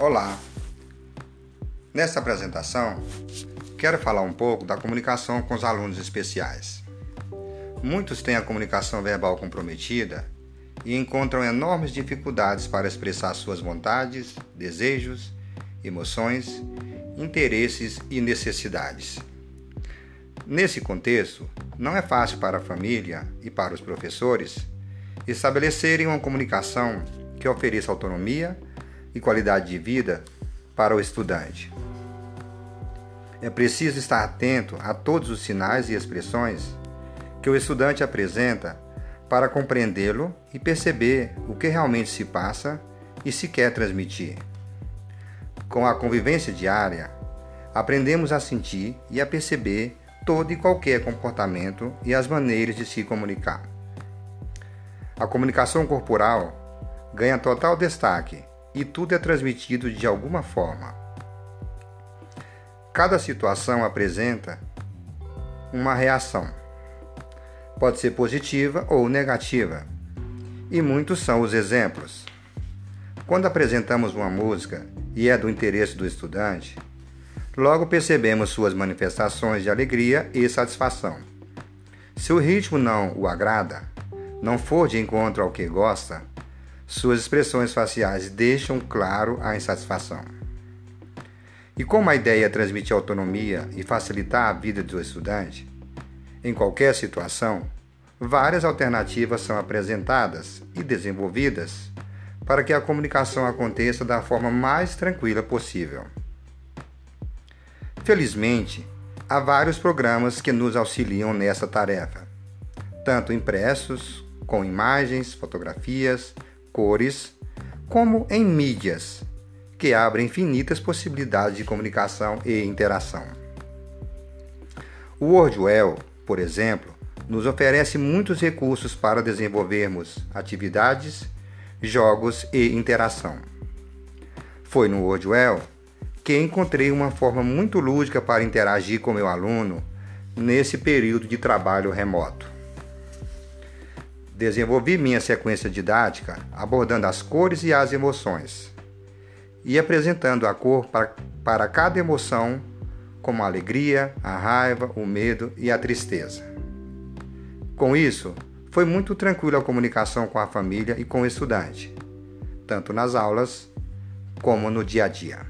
Olá! Nesta apresentação, quero falar um pouco da comunicação com os alunos especiais. Muitos têm a comunicação verbal comprometida e encontram enormes dificuldades para expressar suas vontades, desejos, emoções, interesses e necessidades. Nesse contexto, não é fácil para a família e para os professores estabelecerem uma comunicação que ofereça autonomia e qualidade de vida para o estudante. É preciso estar atento a todos os sinais e expressões que o estudante apresenta para compreendê-lo e perceber o que realmente se passa e se quer transmitir. Com a convivência diária, aprendemos a sentir e a perceber todo e qualquer comportamento e as maneiras de se comunicar. A comunicação corporal ganha total destaque e tudo é transmitido de alguma forma. Cada situação apresenta uma reação. Pode ser positiva ou negativa. E muitos são os exemplos. Quando apresentamos uma música e é do interesse do estudante, logo percebemos suas manifestações de alegria e satisfação. Se o ritmo não o agrada, não for de encontro ao que gosta, suas expressões faciais deixam claro a insatisfação. E como a ideia transmitir autonomia e facilitar a vida do estudante, em qualquer situação, várias alternativas são apresentadas e desenvolvidas para que a comunicação aconteça da forma mais tranquila possível. Felizmente, há vários programas que nos auxiliam nessa tarefa, tanto impressos, com imagens, fotografias, cores, como em mídias, que abrem infinitas possibilidades de comunicação e interação. O WordWell, por exemplo, nos oferece muitos recursos para desenvolvermos atividades, jogos e interação. Foi no WordWell que encontrei uma forma muito lúdica para interagir com meu aluno nesse período de trabalho remoto. Desenvolvi minha sequência didática abordando as cores e as emoções e apresentando a cor para, para cada emoção, como a alegria, a raiva, o medo e a tristeza. Com isso, foi muito tranquila a comunicação com a família e com o estudante, tanto nas aulas como no dia a dia.